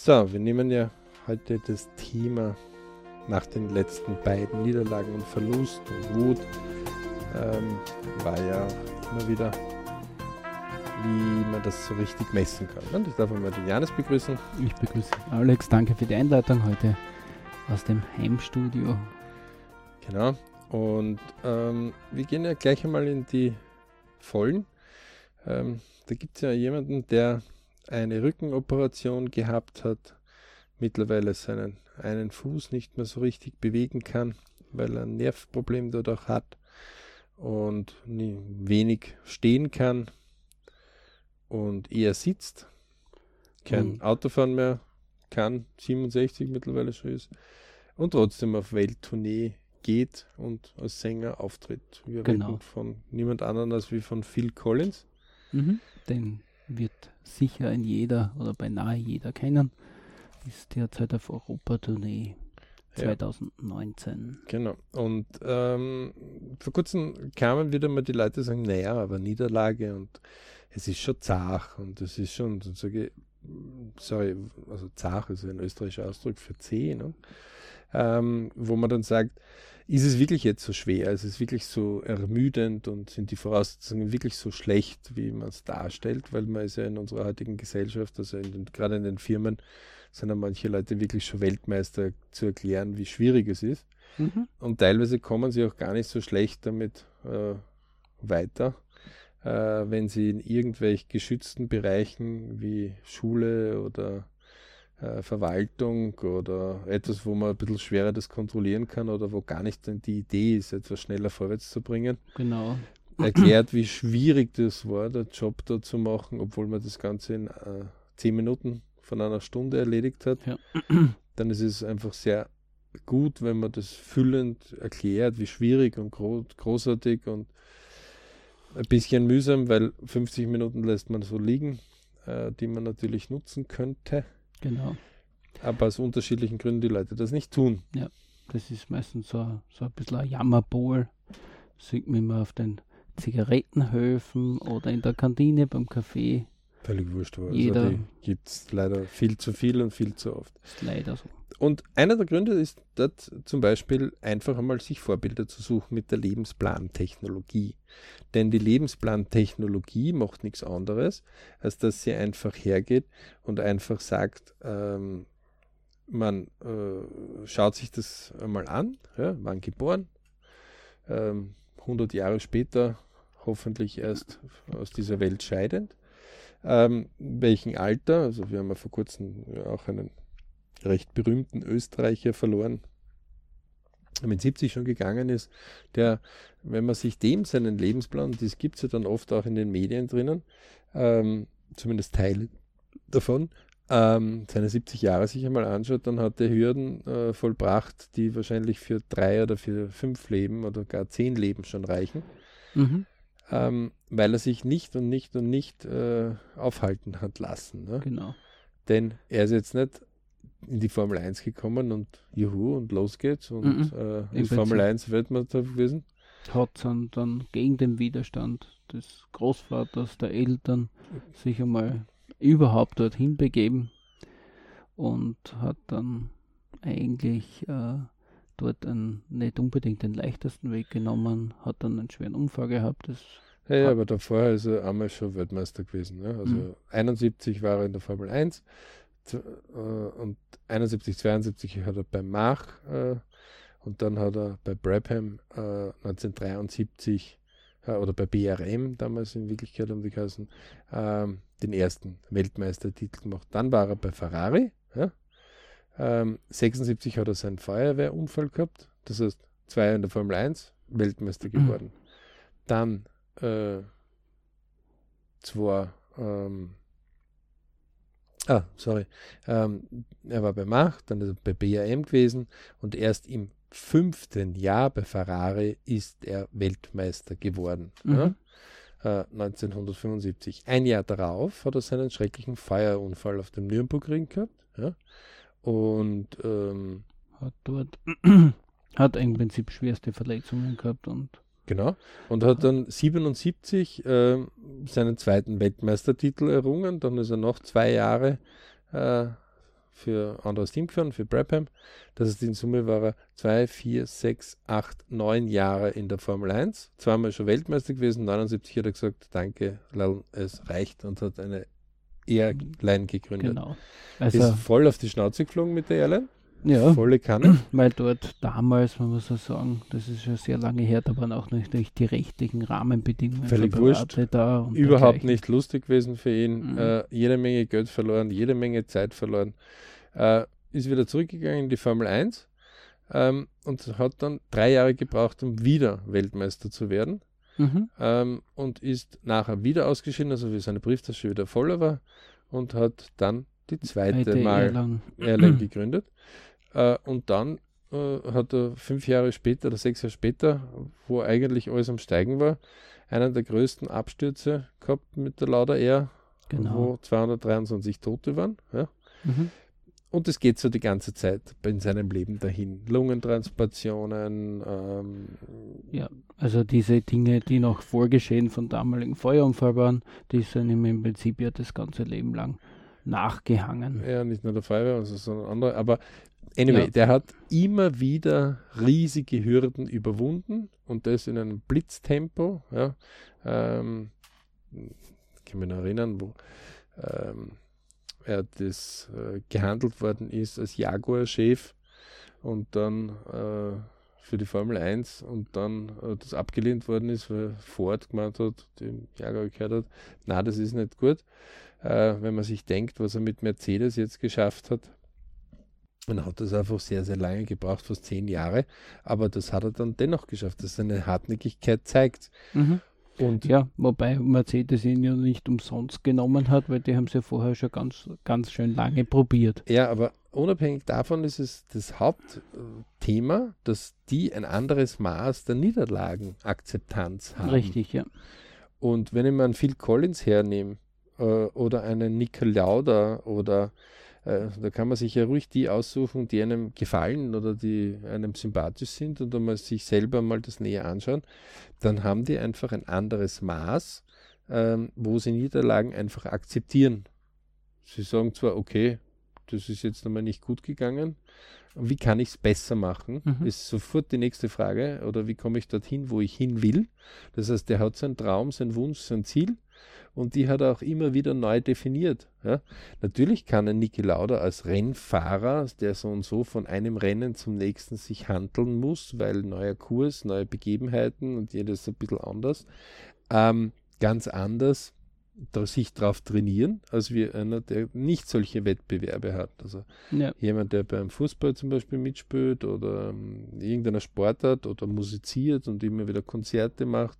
So, wir nehmen ja heute das Thema nach den letzten beiden Niederlagen und Verlust und Wut. Ähm, war ja immer wieder, wie man das so richtig messen kann. Und ich darf einmal den Janis begrüßen. Ich begrüße Alex, danke für die Einleitung heute aus dem Heimstudio. Genau. Und ähm, wir gehen ja gleich einmal in die Vollen. Ähm, da gibt es ja jemanden, der eine Rückenoperation gehabt hat, mittlerweile seinen einen Fuß nicht mehr so richtig bewegen kann, weil er ein Nervproblem dort auch hat und nie, wenig stehen kann und eher sitzt, kein mhm. Autofahren mehr kann, 67 mittlerweile schon ist und trotzdem auf Welttournee geht und als Sänger auftritt. Wir genau. reden von niemand anderem als wie von Phil Collins. Mhm. Den wird sicher in jeder oder beinahe jeder kennen. Ist derzeit auf Europa-Tournee 2019. Ja, genau. Und ähm, vor kurzem kamen wieder mal die Leute sagen, naja, aber Niederlage und es ist schon zach und es ist schon, sage sorry, also zach ist ein österreichischer Ausdruck für zäh, ne? ähm, wo man dann sagt, ist es wirklich jetzt so schwer? Ist es wirklich so ermüdend und sind die Voraussetzungen wirklich so schlecht, wie man es darstellt? Weil man ist ja in unserer heutigen Gesellschaft, also in den, gerade in den Firmen, sind ja manche Leute wirklich schon Weltmeister zu erklären, wie schwierig es ist. Mhm. Und teilweise kommen sie auch gar nicht so schlecht damit äh, weiter, äh, wenn sie in irgendwelchen geschützten Bereichen wie Schule oder äh, Verwaltung oder etwas, wo man ein bisschen schwerer das kontrollieren kann oder wo gar nicht die Idee ist, etwas schneller vorwärts zu bringen. Genau. Erklärt, wie schwierig das war, der Job da zu machen, obwohl man das Ganze in äh, zehn Minuten von einer Stunde erledigt hat. Ja. Dann ist es einfach sehr gut, wenn man das füllend erklärt, wie schwierig und gro großartig und ein bisschen mühsam, weil 50 Minuten lässt man so liegen, äh, die man natürlich nutzen könnte. Genau. Aber aus unterschiedlichen Gründen die Leute das nicht tun. Ja, das ist meistens so, so ein bisschen ein Jammerpol. Sieht man immer auf den Zigarettenhöfen oder in der Kantine beim Kaffee. Völlig wurscht. Also Jeder die gibt es leider viel zu viel und viel zu oft. Ist leider so. Und einer der Gründe ist dort zum Beispiel einfach einmal sich Vorbilder zu suchen mit der Lebensplantechnologie. Denn die Lebensplantechnologie macht nichts anderes, als dass sie einfach hergeht und einfach sagt, ähm, man äh, schaut sich das einmal an, ja, wann geboren, ähm, 100 Jahre später hoffentlich erst aus dieser Welt scheidend, ähm, welchen Alter, also wir haben ja vor kurzem auch einen recht berühmten Österreicher verloren, der mit 70 schon gegangen ist, der, wenn man sich dem seinen Lebensplan, das gibt es ja dann oft auch in den Medien drinnen, ähm, zumindest Teile davon, ähm, seine 70 Jahre sich einmal anschaut, dann hat er Hürden äh, vollbracht, die wahrscheinlich für drei oder für fünf Leben oder gar zehn Leben schon reichen, mhm. Ähm, weil er sich nicht und nicht und nicht äh, aufhalten hat lassen. Ne? Genau. Denn er ist jetzt nicht in die Formel 1 gekommen und juhu und los geht's und mhm. äh, Formel 1 Weltmeister gewesen. Hat dann, dann gegen den Widerstand des Großvaters, der Eltern sich einmal überhaupt dorthin begeben und hat dann eigentlich äh, dort einen, nicht unbedingt den leichtesten Weg genommen, hat dann einen schweren Unfall gehabt. Das ja, ja, aber davor ist er einmal schon Weltmeister gewesen. Ne? Also mhm. 71 war er in der Formel 1, äh, und 71, 72 hat er bei Mach äh, und dann hat er bei Brabham äh, 1973 äh, oder bei BRM damals in Wirklichkeit um die Kassen ähm, den ersten Weltmeistertitel gemacht. Dann war er bei Ferrari. Ja? Ähm, 76 hat er seinen Feuerwehrunfall gehabt. Das heißt, zwei in der Formel 1 Weltmeister mhm. geworden. Mhm. Dann äh, zwei ähm, Ah, sorry. Ähm, er war bei Mach, dann ist er bei BAM gewesen und erst im fünften Jahr bei Ferrari ist er Weltmeister geworden. Mhm. Ja? Äh, 1975. Ein Jahr darauf hat er seinen schrecklichen Feuerunfall auf dem Nürburgring gehabt. Ja? Und ähm, hat dort hat im Prinzip schwerste Verletzungen gehabt und Genau. Und hat dann 77 äh, seinen zweiten Weltmeistertitel errungen. Dann ist er noch zwei Jahre äh, für anderes Team gefahren, für Brabham. Das heißt, in Summe war er zwei, vier, sechs, acht, neun Jahre in der Formel 1. Zweimal schon Weltmeister gewesen. 79 hat er gesagt, danke, es reicht und hat eine Airline gegründet. Genau. Also, ist voll auf die Schnauze geflogen mit der Airline. Ja, volle Kanne. Weil dort damals, man muss so sagen, das ist schon sehr lange her, da waren auch nicht, nicht die rechtlichen Rahmenbedingungen. Völlig wurscht. Da Überhaupt nicht lustig gewesen für ihn. Mhm. Äh, jede Menge Geld verloren, jede Menge Zeit verloren. Äh, ist wieder zurückgegangen in die Formel 1 ähm, und hat dann drei Jahre gebraucht, um wieder Weltmeister zu werden. Mhm. Ähm, und ist nachher wieder ausgeschieden, also wie seine Brieftasche wieder voller war und hat dann die zweite Mal Airline gegründet. Äh, und dann äh, hat er fünf Jahre später oder sechs Jahre später, wo eigentlich alles am Steigen war, einen der größten Abstürze gehabt mit der Lauda Air, genau. wo 223 Tote waren. Ja. Mhm. Und es geht so die ganze Zeit in seinem Leben dahin. Lungentransplantationen. Ähm, ja, also diese Dinge, die noch Vorgeschehen von damaligen Feuerunfall waren, die sind ihm im Prinzip ja das ganze Leben lang nachgehangen. Ja, nicht nur der Feuerwehr, sondern andere. Aber Anyway, ja. der hat immer wieder riesige Hürden überwunden und das in einem Blitztempo. Ja. Ähm, ich kann mich noch erinnern, wo ähm, er das äh, gehandelt worden ist als Jaguar-Chef und dann äh, für die Formel 1 und dann äh, das abgelehnt worden ist, weil Ford gemeint hat, dem Jaguar gehört hat, na, das ist nicht gut. Äh, wenn man sich denkt, was er mit Mercedes jetzt geschafft hat, man hat das einfach sehr, sehr lange gebraucht, fast zehn Jahre, aber das hat er dann dennoch geschafft, dass seine Hartnäckigkeit zeigt. Mhm. Und ja, wobei Mercedes ihn ja nicht umsonst genommen hat, weil die haben es ja vorher schon ganz, ganz schön lange probiert. Ja, aber unabhängig davon ist es das Hauptthema, dass die ein anderes Maß der Niederlagenakzeptanz haben. Richtig, ja. Und wenn ich mal einen Phil Collins hernehme äh, oder einen Nick Lauda oder äh, da kann man sich ja ruhig die aussuchen, die einem gefallen oder die einem sympathisch sind und dann mal sich selber mal das näher anschauen. Dann haben die einfach ein anderes Maß, ähm, wo sie Niederlagen einfach akzeptieren. Sie sagen zwar, okay, das ist jetzt nochmal nicht gut gegangen. Wie kann ich es besser machen? Mhm. Ist sofort die nächste Frage. Oder wie komme ich dorthin, wo ich hin will? Das heißt, der hat seinen Traum, seinen Wunsch, sein Ziel und die hat er auch immer wieder neu definiert. Ja. Natürlich kann ein Niki Lauda als Rennfahrer, der so und so von einem Rennen zum nächsten sich handeln muss, weil neuer Kurs, neue Begebenheiten und jedes ein bisschen anders, ähm, ganz anders da sich darauf trainieren, als wie einer, der nicht solche Wettbewerbe hat. Also ja. jemand, der beim Fußball zum Beispiel mitspielt oder ähm, irgendeiner Sportart oder musiziert und immer wieder Konzerte macht,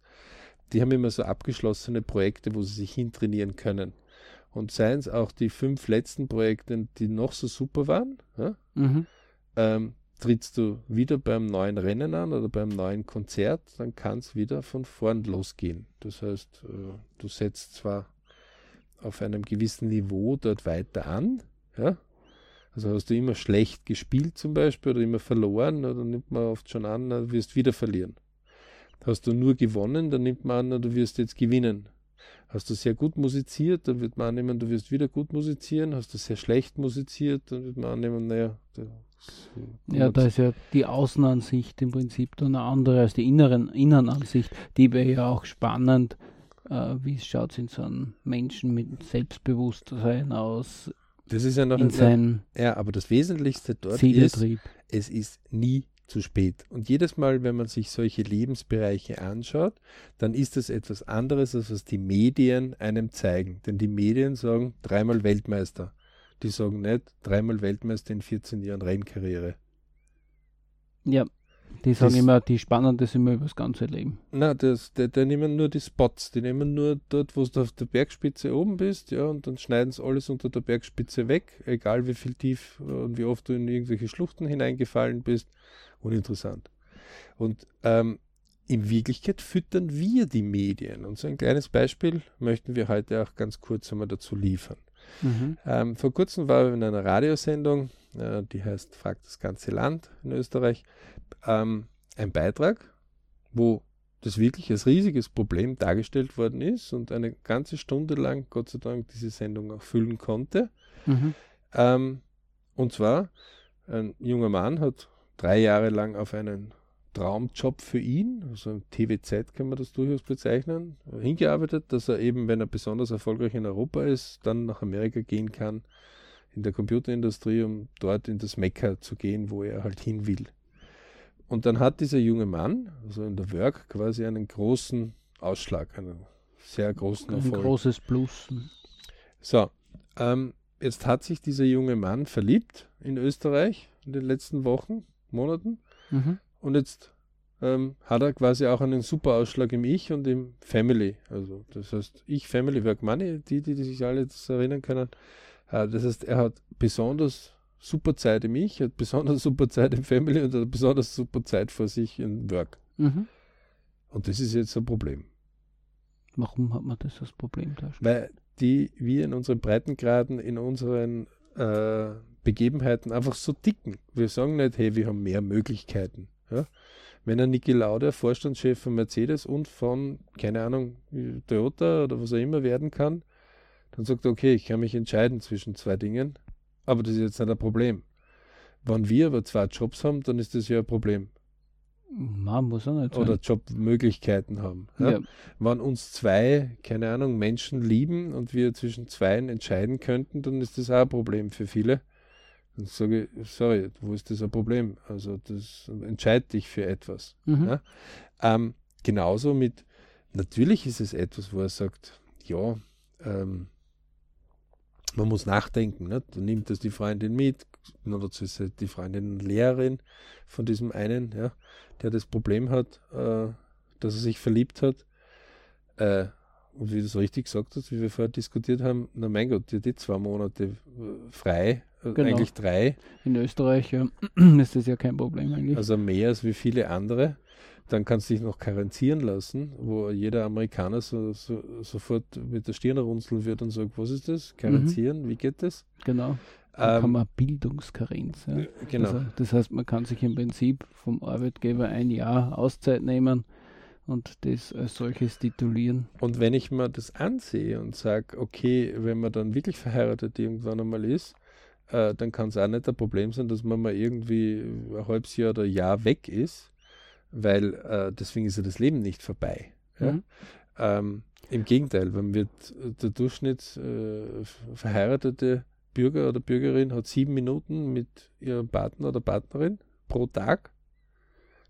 die haben immer so abgeschlossene Projekte, wo sie sich hintrainieren können. Und seien es auch die fünf letzten Projekte, die noch so super waren, ja? mhm. ähm, trittst du wieder beim neuen Rennen an oder beim neuen Konzert, dann kann es wieder von vorn losgehen. Das heißt, äh, du setzt zwar auf einem gewissen Niveau dort weiter an, ja? Also hast du immer schlecht gespielt zum Beispiel oder immer verloren, oder nimmt man oft schon an, dann wirst wieder verlieren. Hast du nur gewonnen, dann nimmt man an, du wirst jetzt gewinnen. Hast du sehr gut musiziert, dann wird man annehmen, du wirst wieder gut musizieren. Hast du sehr schlecht musiziert, dann wird man annehmen, naja. Ja, da ist ja die Außenansicht im Prinzip dann eine andere als die inneren, Innenansicht. Die wäre ja auch spannend. Äh, wie schaut es in so einem Menschen mit Selbstbewusstsein aus? Das ist ja noch in sein Ja, aber das Wesentlichste dort ist, es ist nie zu spät. Und jedes Mal, wenn man sich solche Lebensbereiche anschaut, dann ist es etwas anderes, als was die Medien einem zeigen. Denn die Medien sagen dreimal Weltmeister. Die sagen nicht dreimal Weltmeister in 14 Jahren Rennkarriere. Ja, die sagen das, immer, die Spannende sind immer über das ganze Leben. Na, das, die, die nehmen nur die Spots, die nehmen nur dort, wo du auf der Bergspitze oben bist, ja, und dann schneiden sie alles unter der Bergspitze weg, egal wie viel tief und wie oft du in irgendwelche Schluchten hineingefallen bist uninteressant. Und ähm, in Wirklichkeit füttern wir die Medien. Und so ein kleines Beispiel möchten wir heute auch ganz kurz einmal dazu liefern. Mhm. Ähm, vor kurzem war in einer Radiosendung, äh, die heißt Fragt das ganze Land in Österreich, ähm, ein Beitrag, wo das wirklich als riesiges Problem dargestellt worden ist und eine ganze Stunde lang, Gott sei Dank, diese Sendung auch füllen konnte. Mhm. Ähm, Und zwar, ein junger Mann hat drei Jahre lang auf einen Traumjob für ihn, also ein TWZ kann man das durchaus bezeichnen, hingearbeitet, dass er eben, wenn er besonders erfolgreich in Europa ist, dann nach Amerika gehen kann, in der Computerindustrie, um dort in das Mekka zu gehen, wo er halt hin will. Und dann hat dieser junge Mann, also in der Work, quasi einen großen Ausschlag, einen sehr großen Erfolg. Ein großes Plus. So, ähm, jetzt hat sich dieser junge Mann verliebt in Österreich in den letzten Wochen, Monaten. Mhm. Und jetzt ähm, hat er quasi auch einen super Ausschlag im Ich und im Family. Also das heißt, Ich, Family, Work, Money, die, die, die sich alle erinnern können. Äh, das heißt, er hat besonders super Zeit im Ich, hat besonders super Zeit im Family und hat besonders super Zeit vor sich im Work. Mhm. Und das ist jetzt ein Problem. Warum hat man das als Problem da? Weil die wir in unseren Breitengraden, in unseren äh, Begebenheiten einfach so dicken. Wir sagen nicht, hey, wir haben mehr Möglichkeiten. Ja? Wenn ein Niki Lauda Vorstandschef von Mercedes und von, keine Ahnung, Toyota oder was er immer werden kann, dann sagt er, okay, ich kann mich entscheiden zwischen zwei Dingen, aber das ist jetzt nicht ein Problem. Wenn wir aber zwei Jobs haben, dann ist das ja ein Problem. Man muss auch nicht sein. Oder Jobmöglichkeiten haben. Ja? Ja. Wenn uns zwei, keine Ahnung, Menschen lieben und wir zwischen zweien entscheiden könnten, dann ist das auch ein Problem für viele. Dann sage ich, sorry, wo ist das ein Problem? Also das entscheidet dich für etwas. Mhm. Ja? Ähm, genauso mit, natürlich ist es etwas, wo er sagt, ja, ähm, man muss nachdenken. Nicht? Dann nimmt das die Freundin mit, dazu ist die Freundin Lehrerin von diesem einen, ja, der das Problem hat, äh, dass er sich verliebt hat. Äh, und wie du es richtig gesagt hast, wie wir vorher diskutiert haben, na mein Gott, die, die zwei Monate äh, frei, äh, genau. eigentlich drei. In Österreich ja, ist das ja kein Problem eigentlich. Also mehr als wie viele andere. Dann kannst du dich noch karenzieren lassen, wo jeder Amerikaner so, so, sofort mit der Stirn runzeln wird und sagt, was ist das? Karenzieren, mhm. wie geht das? Genau. Dann ähm, kann man Bildungskarenz. Ja. Genau. Also, das heißt, man kann sich im Prinzip vom Arbeitgeber ein Jahr Auszeit nehmen und das als solches titulieren. Und wenn ich mir das ansehe und sage, okay, wenn man dann wirklich verheiratet irgendwann einmal ist, äh, dann kann es auch nicht ein Problem sein, dass man mal irgendwie ein halbes Jahr oder ein Jahr weg ist weil äh, deswegen ist ja das Leben nicht vorbei. Ja? Mhm. Ähm, Im Gegenteil, wenn wird der Durchschnitt äh, verheiratete Bürger oder Bürgerin hat sieben Minuten mit ihrem Partner oder Partnerin pro Tag.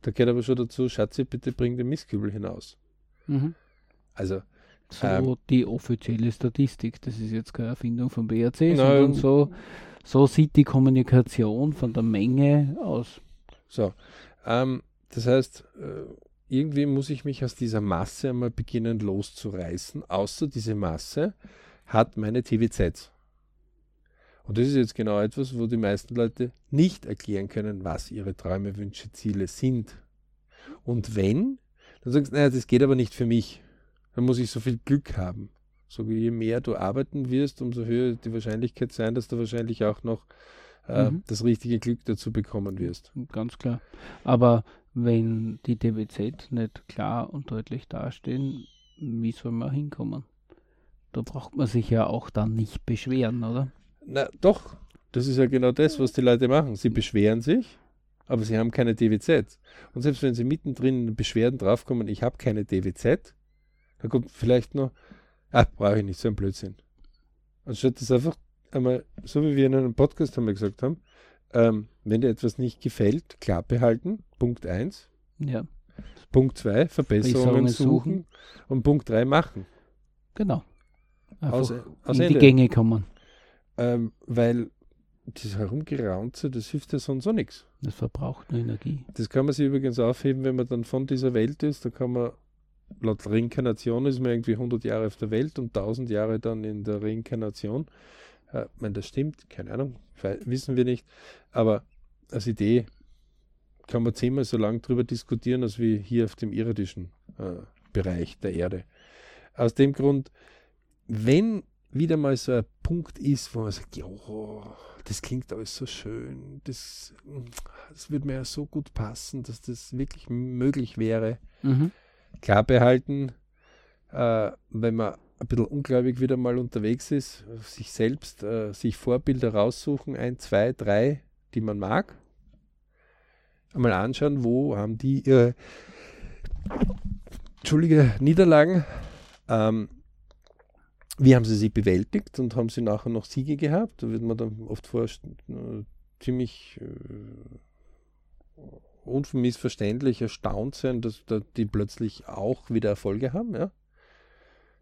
Da gehört aber schon dazu, Schatzi, bitte bring den Mistkübel hinaus. Mhm. Also so ähm, die offizielle Statistik. Das ist jetzt keine Erfindung vom BRC, nein, sondern so, so sieht die Kommunikation von der Menge aus. So, ähm, das heißt, äh, irgendwie muss ich mich aus dieser Masse einmal beginnen loszureißen, außer diese Masse hat meine TVZ. Und das ist jetzt genau etwas, wo die meisten Leute nicht erklären können, was ihre Träume, Wünsche, Ziele sind. Und wenn, dann sagst du, naja, das geht aber nicht für mich. Dann muss ich so viel Glück haben. So je mehr du arbeiten wirst, umso höher die Wahrscheinlichkeit sein, dass du wahrscheinlich auch noch äh, mhm. das richtige Glück dazu bekommen wirst. Ganz klar. Aber wenn die DWZ nicht klar und deutlich dastehen, wie soll man hinkommen? Da braucht man sich ja auch dann nicht beschweren, oder? Na doch, das ist ja genau das, was die Leute machen. Sie beschweren sich, aber sie haben keine DWZ. Und selbst wenn sie mittendrin in den Beschwerden draufkommen, ich habe keine DWZ, dann kommt vielleicht noch, ah, brauche ich nicht, so ein Blödsinn. Anstatt das einfach einmal, so wie wir in einem Podcast haben wir gesagt haben, ähm, wenn dir etwas nicht gefällt, klar behalten, Punkt 1. Ja. Punkt 2, Verbesserungen, suchen. suchen. Und Punkt 3, machen. Genau. aus, aus in Ende. die Gänge kommen. Ähm, weil das Herumgeraunze, das hilft ja sonst auch nichts. Das verbraucht nur Energie. Das kann man sich übrigens aufheben, wenn man dann von dieser Welt ist. Da kann man, laut Reinkarnation ist man irgendwie 100 Jahre auf der Welt und 1000 Jahre dann in der Reinkarnation. Äh, ich meine, das stimmt, keine Ahnung, wissen wir nicht. Aber als Idee kann man zehnmal so lange darüber diskutieren, als wie hier auf dem irdischen äh, Bereich der Erde. Aus dem Grund, wenn wieder mal so ein Punkt ist, wo man sagt, ja, das klingt alles so schön, das, das würde mir ja so gut passen, dass das wirklich möglich wäre. Mhm. Klar behalten, äh, wenn man ein bisschen ungläubig wieder mal unterwegs ist, sich selbst, äh, sich Vorbilder raussuchen, ein, zwei, drei, die man mag. Einmal anschauen, wo haben die ihre Entschuldige, Niederlagen. Ähm, wie haben sie sie bewältigt und haben sie nachher noch Siege gehabt? Da wird man dann oft vor äh, ziemlich äh, unmissverständlich erstaunt sein, dass, dass die plötzlich auch wieder Erfolge haben, ja?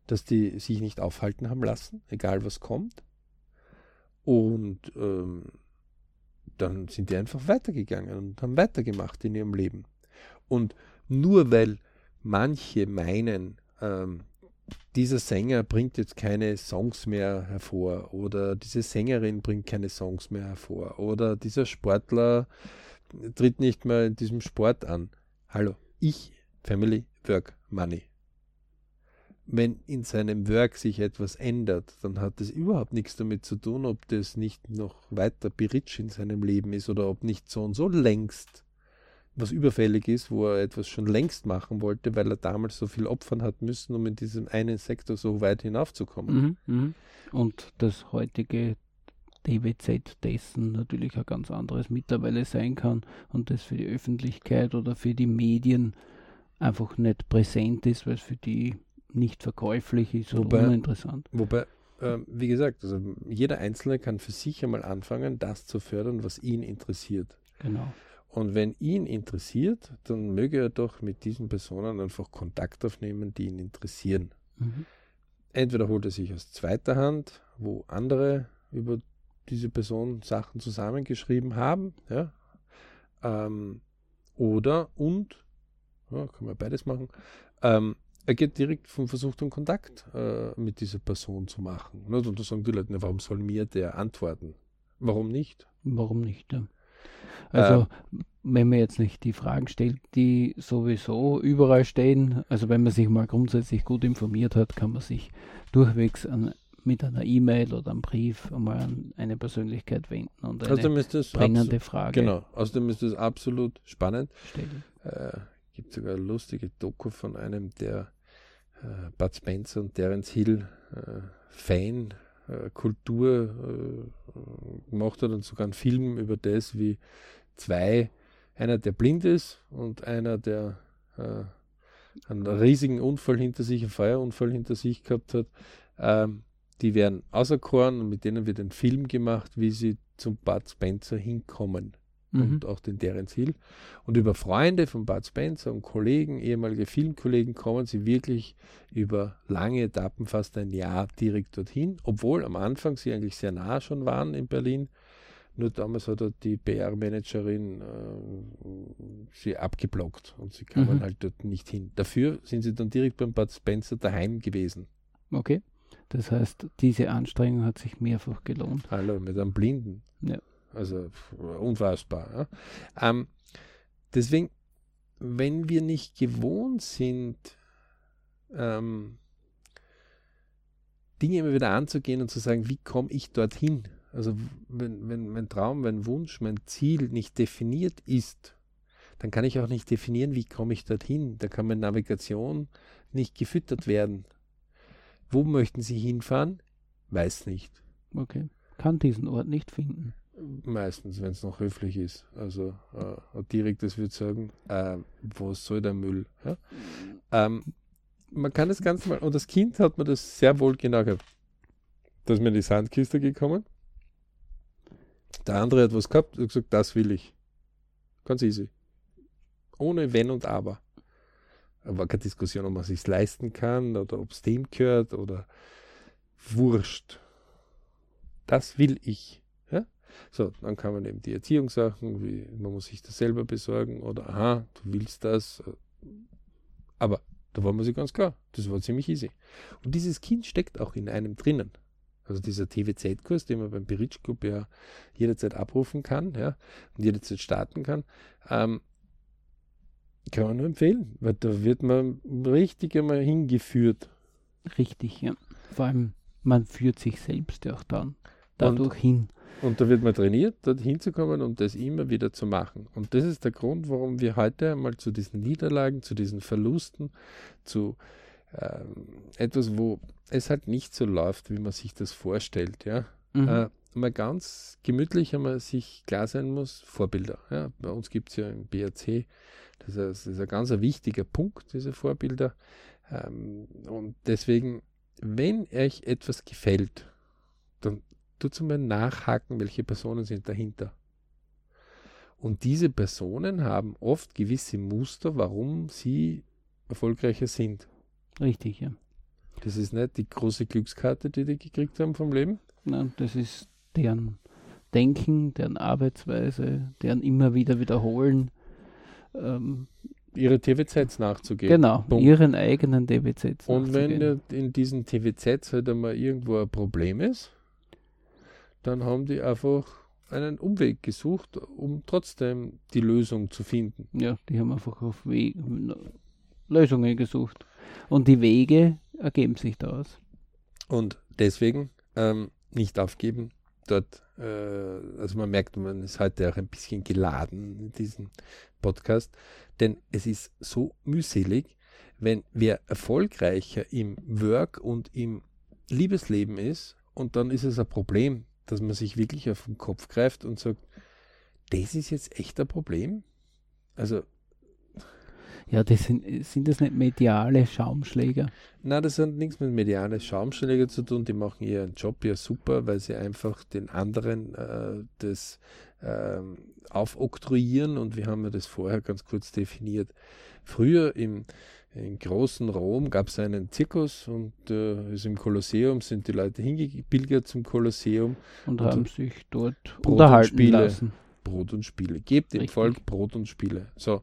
Dass die sich nicht aufhalten haben lassen, egal was kommt. Und ähm, dann sind die einfach weitergegangen und haben weitergemacht in ihrem Leben. Und nur weil manche meinen, ähm, dieser Sänger bringt jetzt keine Songs mehr hervor oder diese Sängerin bringt keine Songs mehr hervor oder dieser Sportler tritt nicht mehr in diesem Sport an. Hallo, ich, Family, Work, Money. Wenn in seinem Work sich etwas ändert, dann hat das überhaupt nichts damit zu tun, ob das nicht noch weiter Beritsch in seinem Leben ist oder ob nicht so und so längst was überfällig ist, wo er etwas schon längst machen wollte, weil er damals so viel opfern hat müssen, um in diesem einen Sektor so weit hinaufzukommen. Mhm, mh. Und das heutige DWZ dessen natürlich ein ganz anderes mittlerweile sein kann und das für die Öffentlichkeit oder für die Medien einfach nicht präsent ist, weil es für die nicht verkäuflich ist wobei, oder uninteressant. Wobei, äh, wie gesagt, also jeder Einzelne kann für sich einmal anfangen, das zu fördern, was ihn interessiert. Genau. Und wenn ihn interessiert, dann möge er doch mit diesen Personen einfach Kontakt aufnehmen, die ihn interessieren. Mhm. Entweder holt er sich aus zweiter Hand, wo andere über diese Person Sachen zusammengeschrieben haben, ja, ähm, oder und, ja, kann man beides machen, ähm, er geht direkt vom Versuch um Kontakt äh, mit dieser Person zu machen. Und da sagen die Leute, warum soll mir der antworten? Warum nicht? Warum nicht? Ja. Also äh, wenn man jetzt nicht die Fragen stellt, die sowieso überall stehen, also wenn man sich mal grundsätzlich gut informiert hat, kann man sich durchwegs an, mit einer E-Mail oder einem Brief einmal an eine Persönlichkeit wenden und eine also brennende Frage. Genau, außerdem ist das absolut spannend. Äh, gibt sogar eine lustige Doku von einem, der äh, Bud Spencer und Terence Hill äh, Fan Kultur äh, gemacht hat und sogar einen Film über das, wie zwei, einer der blind ist und einer der äh, einen riesigen Unfall hinter sich, einen Feuerunfall hinter sich gehabt hat, ähm, die werden auserkoren und mit denen wird ein Film gemacht, wie sie zum Bud Spencer hinkommen mhm. und auch den Terence Hill. Und über Freunde von Bud Spencer und Kollegen, ehemalige Filmkollegen, kommen sie wirklich über lange Etappen, fast ein Jahr direkt dorthin, obwohl am Anfang sie eigentlich sehr nah schon waren in Berlin. Nur damals hat die PR-Managerin äh, sie abgeblockt und sie kamen mhm. halt dort nicht hin. Dafür sind sie dann direkt beim Bud Spencer daheim gewesen. Okay. Das heißt, diese Anstrengung hat sich mehrfach gelohnt. Hallo, mit einem Blinden. Ja. Also unfassbar. Ja? Ähm, deswegen, wenn wir nicht gewohnt sind, ähm, Dinge immer wieder anzugehen und zu sagen, wie komme ich dorthin? Also wenn, wenn mein Traum, mein Wunsch, mein Ziel nicht definiert ist, dann kann ich auch nicht definieren, wie komme ich dorthin. Da kann meine Navigation nicht gefüttert werden. Wo möchten Sie hinfahren? Weiß nicht. Okay. Kann diesen Ort nicht finden. Meistens, wenn es noch höflich ist. Also äh, direkt, das würde sagen, äh, wo soll der Müll? Ja? Ähm, man kann das Ganze mal, und das Kind hat mir das sehr wohl genau gehabt. Da ist mir in die Sandkiste gekommen. Der andere hat was gehabt und gesagt, das will ich. Ganz easy. Ohne Wenn und Aber. War keine Diskussion, ob man es sich leisten kann oder ob es dem gehört oder wurscht. Das will ich. So, dann kann man eben die Erziehungssachen, wie man muss sich das selber besorgen oder aha, du willst das. Aber da war man sich ganz klar, das war ziemlich easy. Und dieses Kind steckt auch in einem drinnen. Also dieser TWZ-Kurs, den man beim Beritsch Club ja jederzeit abrufen kann, ja, und jederzeit starten kann, ähm, kann man nur empfehlen, weil da wird man richtig einmal hingeführt. Richtig, ja. Vor allem, man führt sich selbst ja auch dann dadurch und, hin. Und da wird man trainiert, dort hinzukommen und das immer wieder zu machen. Und das ist der Grund, warum wir heute einmal zu diesen Niederlagen, zu diesen Verlusten, zu ähm, etwas, wo es halt nicht so läuft, wie man sich das vorstellt, ja. Mhm. Äh, mal ganz gemütlich einmal sich klar sein muss, Vorbilder. Ja. Bei uns gibt es ja im BRC, das ist, das ist ein ganz wichtiger Punkt, diese Vorbilder. Ähm, und deswegen, wenn euch etwas gefällt, tut mal nachhaken, welche Personen sind dahinter. Und diese Personen haben oft gewisse Muster, warum sie erfolgreicher sind. Richtig, ja. Das ist nicht die große Glückskarte, die die gekriegt haben vom Leben. Nein, das ist deren Denken, deren Arbeitsweise, deren immer wieder wiederholen. Ähm, Ihre TVZs nachzugehen. genau, Punkt. ihren eigenen DBZ. Und wenn in diesen TVZs halt einmal irgendwo ein Problem ist, dann haben die einfach einen Umweg gesucht, um trotzdem die Lösung zu finden. Ja, die haben einfach auf Weg, Lösungen gesucht. Und die Wege ergeben sich daraus. Und deswegen ähm, nicht aufgeben. Dort, äh, also man merkt, man ist heute auch ein bisschen geladen in diesem Podcast, denn es ist so mühselig, wenn wer erfolgreicher im Work und im Liebesleben ist und dann ist es ein Problem, dass man sich wirklich auf den Kopf greift und sagt, das ist jetzt echt ein Problem. Also Ja, das sind, sind das nicht mediale Schaumschläger? Na, das hat nichts mit medialen Schaumschläger zu tun. Die machen ihren Job ja super, weil sie einfach den anderen äh, das ähm, aufoktroyieren und wir haben ja das vorher ganz kurz definiert. Früher im, im großen Rom gab es einen Zirkus und äh, also im Kolosseum sind die Leute hingepilgert zum Kolosseum. Und, Und haben sich dort Brot und unterhalten Spiele. lassen. Brot und Spiele. Gebt dem Richtig. Volk Brot und Spiele. So,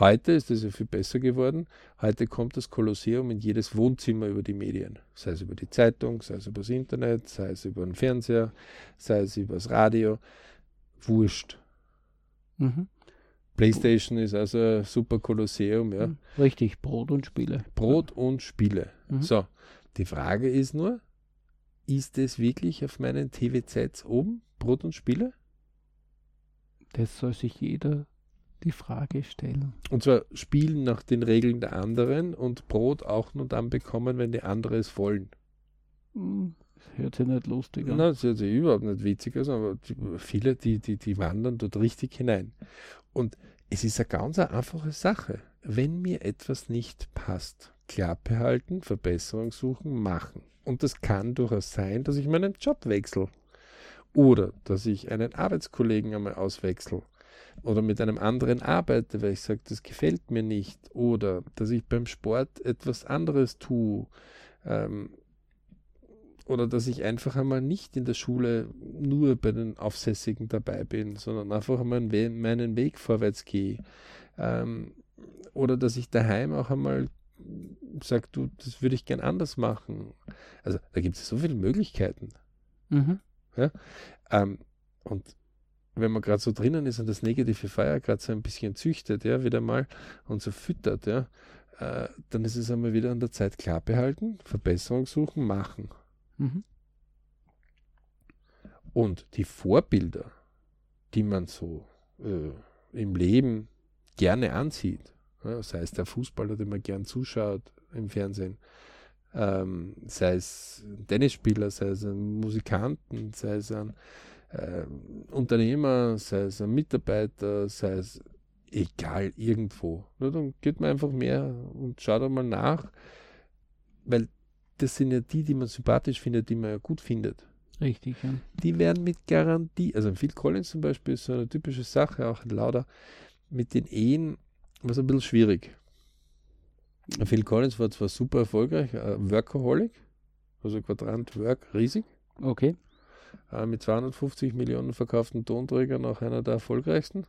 heute ist das ja viel besser geworden. Heute kommt das Kolosseum in jedes Wohnzimmer über die Medien. Sei es über die Zeitung, sei es über das Internet, sei es über den Fernseher, sei es über das Radio. Wurscht. Mhm. Playstation ist also ein super Kolosseum, ja. Richtig, Brot und Spiele. Brot und Spiele. Mhm. So, die Frage ist nur, ist es wirklich auf meinen TVZs oben, Brot und Spiele? Das soll sich jeder die Frage stellen. Und zwar spielen nach den Regeln der anderen und Brot auch nur dann bekommen, wenn die andere es wollen. Hm, Das hört sich nicht lustig an. Na, das hört sich überhaupt nicht witzig aus, aber die, viele, die, die, die wandern dort richtig hinein. Und es ist eine ganz einfache Sache. Wenn mir etwas nicht passt, Klappe halten, Verbesserung suchen, machen. Und das kann durchaus sein, dass ich meinen Job wechsle. Oder dass ich einen Arbeitskollegen einmal auswechsel. Oder mit einem anderen arbeite, weil ich sage, das gefällt mir nicht. Oder dass ich beim Sport etwas anderes tue. Ähm, oder dass ich einfach einmal nicht in der Schule nur bei den Aufsässigen dabei bin, sondern einfach einmal meinen Weg vorwärts gehe. Ähm, oder dass ich daheim auch einmal sage, du, das würde ich gern anders machen. Also da gibt es so viele Möglichkeiten. Mhm. Ähm, und wenn man gerade so drinnen ist und das negative Feuer gerade so ein bisschen züchtet, ja, wieder mal und so füttert, ja, äh, dann ist es einmal wieder an der Zeit klar behalten, Verbesserung suchen, machen. Mhm. Und die Vorbilder, die man so äh, im Leben gerne ansieht, ja, sei es der Fußballer, den man gern zuschaut im Fernsehen, ähm, sei es ein Tennisspieler, sei es ein Musikanten, sei es ein ähm, Unternehmer, sei es ein Mitarbeiter, sei es egal irgendwo. Ja, dann geht man einfach mehr und schaut einmal nach, weil das sind ja die, die man sympathisch findet, die man ja gut findet Richtig, ja. die werden mit Garantie, also Phil Collins zum Beispiel ist so eine typische Sache, auch ein Lauder, mit den Ehen war es ein bisschen schwierig. Phil Collins war zwar super erfolgreich, ein Workaholic, also Quadrant Work riesig, Okay, äh, mit 250 Millionen verkauften Tonträgern auch einer der erfolgreichsten.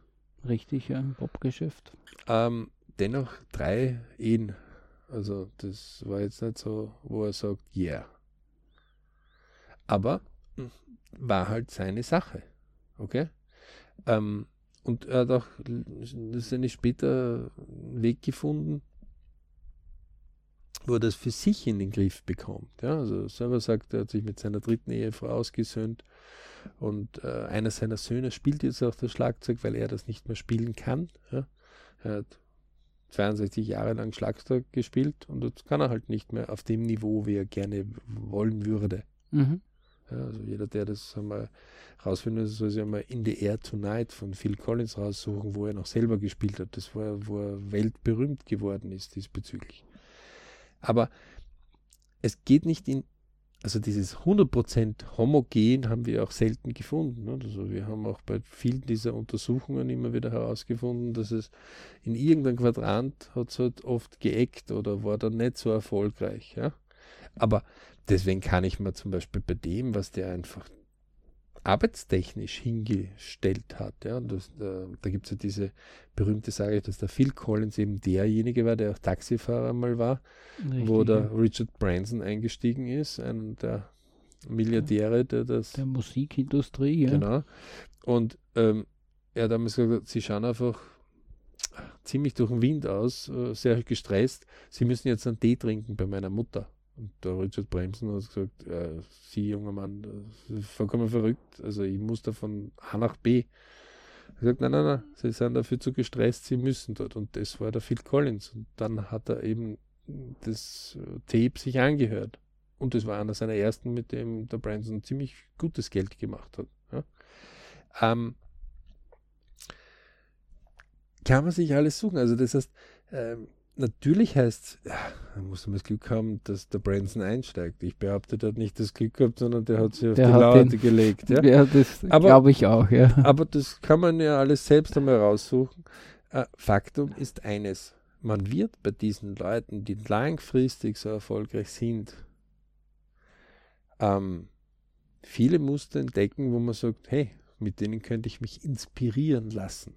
richtig, ja, Popgeschäft. Ähm, dennoch drei Ehen. Also das war jetzt nicht so, wo er sagt, yeah. Aber war halt seine Sache. Okay? Ähm, und er hat auch seine später einen Weg gefunden, wo er das für sich in den Griff bekommt. Ja, also selber sagt, er hat sich mit seiner dritten Ehefrau ausgesöhnt und äh, einer seiner Söhne spielt jetzt auch das Schlagzeug, weil er das nicht mehr spielen kann. Ja. Er hat 62 Jahre lang Schlagzeug gespielt und jetzt kann er halt nicht mehr auf dem Niveau, wie er gerne wollen würde. Mhm. Ja, also jeder, der das einmal rausfinden soll sich einmal In the Air Tonight von Phil Collins raussuchen, wo er noch selber gespielt hat. Das war, wo er weltberühmt geworden ist diesbezüglich. Aber es geht nicht in also dieses 100% homogen haben wir auch selten gefunden. Ne? Also wir haben auch bei vielen dieser Untersuchungen immer wieder herausgefunden, dass es in irgendeinem Quadrant hat es halt oft geeckt oder war dann nicht so erfolgreich. Ja? Aber deswegen kann ich mir zum Beispiel bei dem, was der einfach arbeitstechnisch hingestellt hat. Ja, das, da, da gibt es ja diese berühmte Sage, dass der Phil Collins eben derjenige war, der auch Taxifahrer mal war, Richtig, wo der ja. Richard Branson eingestiegen ist, einer der Milliardäre, der das. Der Musikindustrie, ja. Genau. Und ähm, er hat damals gesagt, sie schauen einfach ziemlich durch den Wind aus, äh, sehr gestresst. Sie müssen jetzt einen Tee trinken bei meiner Mutter. Und der Richard Bremsen hat gesagt, äh, Sie, junger Mann, das ist vollkommen verrückt. Also ich muss da von A nach B. Er hat gesagt, nein, nein, nein, Sie sind dafür zu gestresst, Sie müssen dort. Und das war der Phil Collins. Und dann hat er eben das Tape sich angehört. Und das war einer seiner ersten, mit dem der Branson ziemlich gutes Geld gemacht hat. Ja. Ähm, kann man sich alles suchen. Also das heißt, ähm, natürlich heißt es, muss man das Glück haben, dass der Branson einsteigt. Ich behaupte, der hat nicht das Glück gehabt, sondern der hat sich auf der die Laute den, gelegt. Ja, ja das glaube ich auch, ja. Aber das kann man ja alles selbst einmal raussuchen. Äh, Faktum ist eines, man wird bei diesen Leuten, die langfristig so erfolgreich sind, ähm, viele Muster entdecken, wo man sagt, hey, mit denen könnte ich mich inspirieren lassen.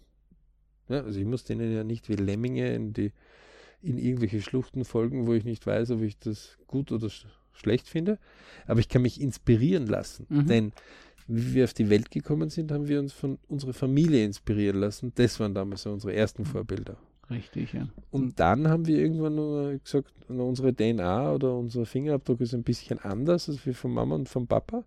Ja, also ich muss denen ja nicht wie Lemminge in die in irgendwelche Schluchten folgen, wo ich nicht weiß, ob ich das gut oder sch schlecht finde. Aber ich kann mich inspirieren lassen. Mhm. Denn wie wir auf die Welt gekommen sind, haben wir uns von unserer Familie inspirieren lassen. Das waren damals so unsere ersten mhm. Vorbilder. Richtig, ja. Und dann haben wir irgendwann gesagt, unsere DNA oder unser Fingerabdruck ist ein bisschen anders als wir von Mama und von Papa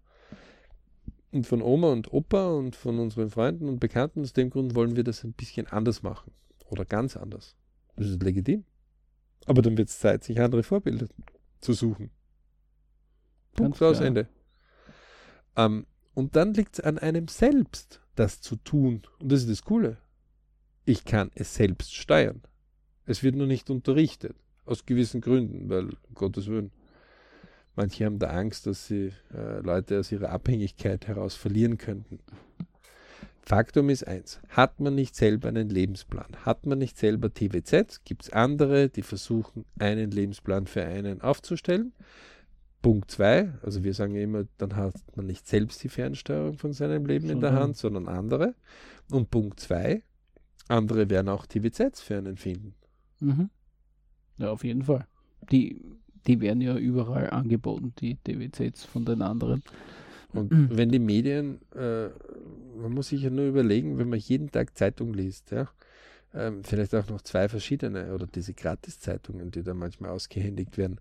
und von Oma und Opa und von unseren Freunden und Bekannten. Aus dem Grund wollen wir das ein bisschen anders machen oder ganz anders. Das ist legitim. Aber dann wird es Zeit, sich andere Vorbilder zu suchen. Punkt aus Ende. Ähm, und dann liegt es an einem selbst, das zu tun. Und das ist das Coole. Ich kann es selbst steuern. Es wird nur nicht unterrichtet. Aus gewissen Gründen, weil, um Gottes Willen, manche haben da Angst, dass sie äh, Leute aus ihrer Abhängigkeit heraus verlieren könnten. Faktum ist eins, hat man nicht selber einen Lebensplan, hat man nicht selber TWZ, gibt es andere, die versuchen, einen Lebensplan für einen aufzustellen. Punkt zwei, also wir sagen immer, dann hat man nicht selbst die Fernsteuerung von seinem Leben so in der Hand, sondern andere. Und Punkt zwei, andere werden auch TWZs für einen finden. Mhm. Ja, auf jeden Fall. Die, die werden ja überall angeboten, die TWZs von den anderen. Und mhm. wenn die Medien, äh, man muss sich ja nur überlegen, wenn man jeden Tag Zeitung liest, ja, ähm, vielleicht auch noch zwei verschiedene oder diese Gratiszeitungen, die da manchmal ausgehändigt werden,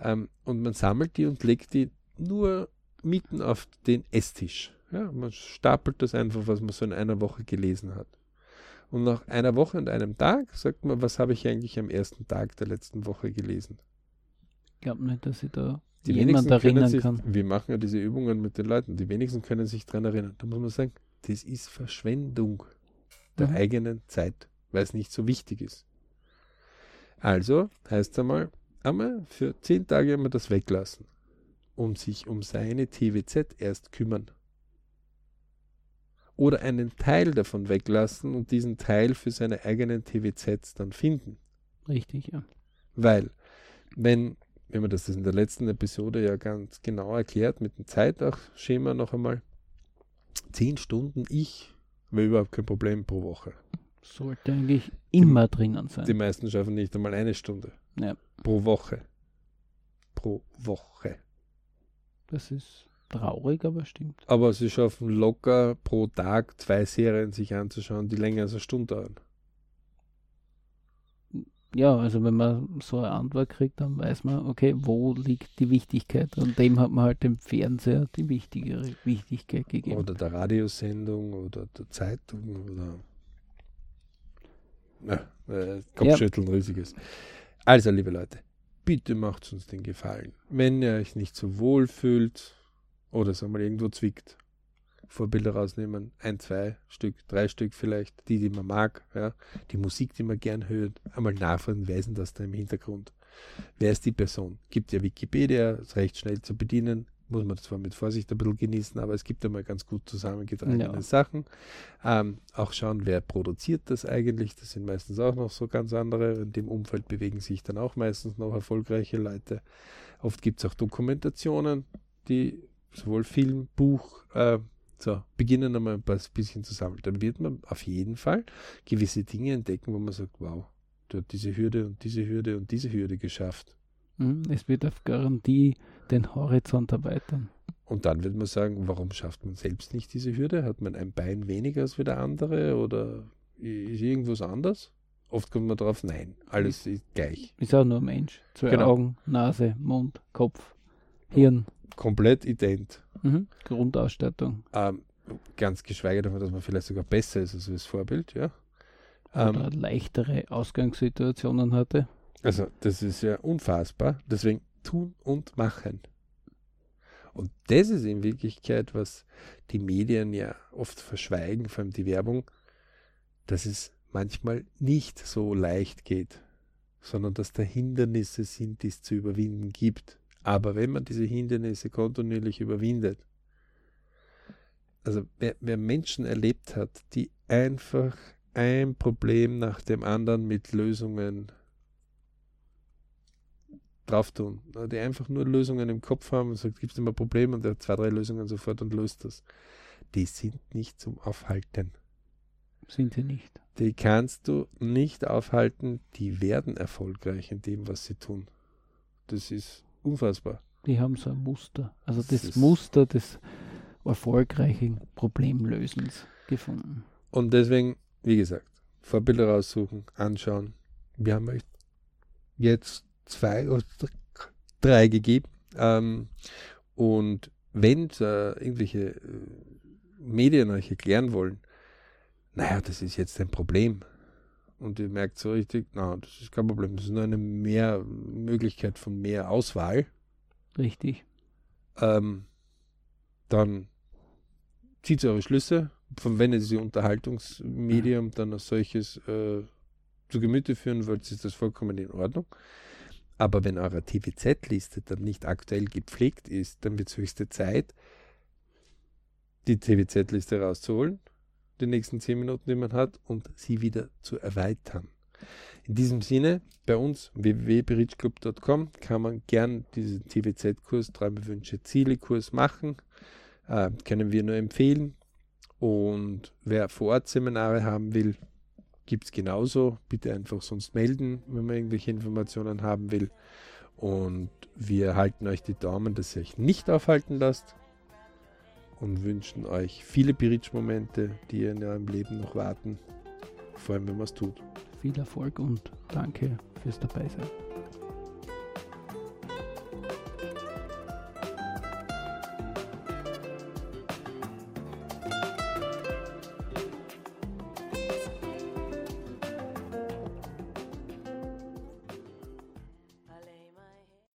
ähm, und man sammelt die und legt die nur mitten auf den Esstisch. Ja, man stapelt das einfach, was man so in einer Woche gelesen hat. Und nach einer Woche und einem Tag sagt man, was habe ich eigentlich am ersten Tag der letzten Woche gelesen? Ich glaube nicht, dass ich da die jemand erinnern sich, kann. Wir machen ja diese Übungen mit den Leuten. Die wenigsten können sich daran erinnern. Da muss man sagen, das ist Verschwendung der mhm. eigenen Zeit, weil es nicht so wichtig ist. Also heißt es einmal, einmal für zehn Tage einmal das weglassen und sich um seine TWZ erst kümmern. Oder einen Teil davon weglassen und diesen Teil für seine eigenen TWZs dann finden. Richtig, ja. Weil, wenn wir haben das in der letzten Episode ja ganz genau erklärt, mit dem Zeitschema noch einmal. Zehn Stunden ich wäre überhaupt kein Problem pro Woche. Sollte eigentlich immer die, drinnen sein. Die meisten schaffen nicht einmal eine Stunde. Ja. Pro Woche. Pro Woche. Das ist traurig, aber stimmt. Aber sie schaffen locker pro Tag zwei Serien sich anzuschauen, die länger als eine Stunde dauern ja, also wenn man so eine Antwort kriegt, dann weiß man, okay, wo liegt die Wichtigkeit? Und dem hat man halt dem Fernseher die wichtigere Wichtigkeit gegeben. Oder der Radiosendung oder der Zeitung oder. Ja, äh, Kopfschütteln, ja. riesiges. Also, liebe Leute, bitte macht uns den Gefallen. Wenn ihr euch nicht so wohl fühlt oder es einmal irgendwo zwickt, Vorbilder rausnehmen, ein, zwei Stück, drei Stück vielleicht, die, die man mag, ja, die Musik, die man gern hört, einmal nachfragen, wer ist denn das da im Hintergrund? Wer ist die Person? Gibt ja Wikipedia, ist recht schnell zu bedienen, muss man zwar mit Vorsicht ein bisschen genießen, aber es gibt einmal ganz gut zusammengetragene ja. Sachen. Ähm, auch schauen, wer produziert das eigentlich. Das sind meistens auch noch so ganz andere. In dem Umfeld bewegen sich dann auch meistens noch erfolgreiche Leute. Oft gibt es auch Dokumentationen, die sowohl Film, Buch, äh, so, beginnen einmal ein bisschen zu sammeln. Dann wird man auf jeden Fall gewisse Dinge entdecken, wo man sagt, wow, du hast diese Hürde und diese Hürde und diese Hürde geschafft. Mhm, es wird auf Garantie den Horizont erweitern. Und dann wird man sagen, warum schafft man selbst nicht diese Hürde? Hat man ein Bein weniger als wie der andere oder ist irgendwas anders? Oft kommt man darauf, nein, alles ist gleich. Ist auch nur Mensch. Zwei genau. Augen, Nase, Mund, Kopf, Hirn. Komplett ident. Mhm. Grundausstattung. Ähm, ganz geschweige davon, dass man vielleicht sogar besser ist als das Vorbild, ja. Oder ähm, leichtere Ausgangssituationen hatte. Also, das ist ja unfassbar. Deswegen tun und machen. Und das ist in Wirklichkeit, was die Medien ja oft verschweigen, vor allem die Werbung, dass es manchmal nicht so leicht geht, sondern dass da Hindernisse sind, die es zu überwinden gibt. Aber wenn man diese Hindernisse kontinuierlich überwindet, also wer, wer Menschen erlebt hat, die einfach ein Problem nach dem anderen mit Lösungen drauf tun, die einfach nur Lösungen im Kopf haben und sagt, gibt es immer Probleme und er hat zwei, drei Lösungen sofort und löst das. Die sind nicht zum Aufhalten. Sind sie nicht. Die kannst du nicht aufhalten, die werden erfolgreich in dem, was sie tun. Das ist unfassbar. Die haben so ein Muster, also das, das Muster des erfolgreichen Problemlösens gefunden. Und deswegen, wie gesagt, Vorbilder raussuchen, anschauen. Wir haben euch jetzt zwei oder drei gegeben. Ähm, und wenn äh, irgendwelche äh, Medien euch erklären wollen, naja, das ist jetzt ein Problem. Und ihr merkt so richtig, na, das ist kein Problem. Das ist nur eine mehr Möglichkeit von mehr Auswahl. Richtig. Ähm, dann zieht eure Schlüsse, von wenn ihr sie Unterhaltungsmedium dann als solches äh, zu Gemüte führen wollt, ist das vollkommen in Ordnung. Aber wenn eure TVZ-Liste dann nicht aktuell gepflegt ist, dann wird es höchste Zeit, die TVZ-Liste rauszuholen, die nächsten zehn Minuten, die man hat, und sie wieder zu erweitern. In diesem Sinne, bei uns www.berichclub.com kann man gern diesen TVZ-Kurs, Träume, Wünsche, Ziele-Kurs machen. Äh, können wir nur empfehlen. Und wer vor Ort Seminare haben will, gibt es genauso. Bitte einfach sonst melden, wenn man irgendwelche Informationen haben will. Und wir halten euch die Daumen, dass ihr euch nicht aufhalten lasst. Und wünschen euch viele Piritsch-Momente, die in eurem Leben noch warten. Vor allem, wenn man es tut. Viel Erfolg und danke fürs Dabeisein.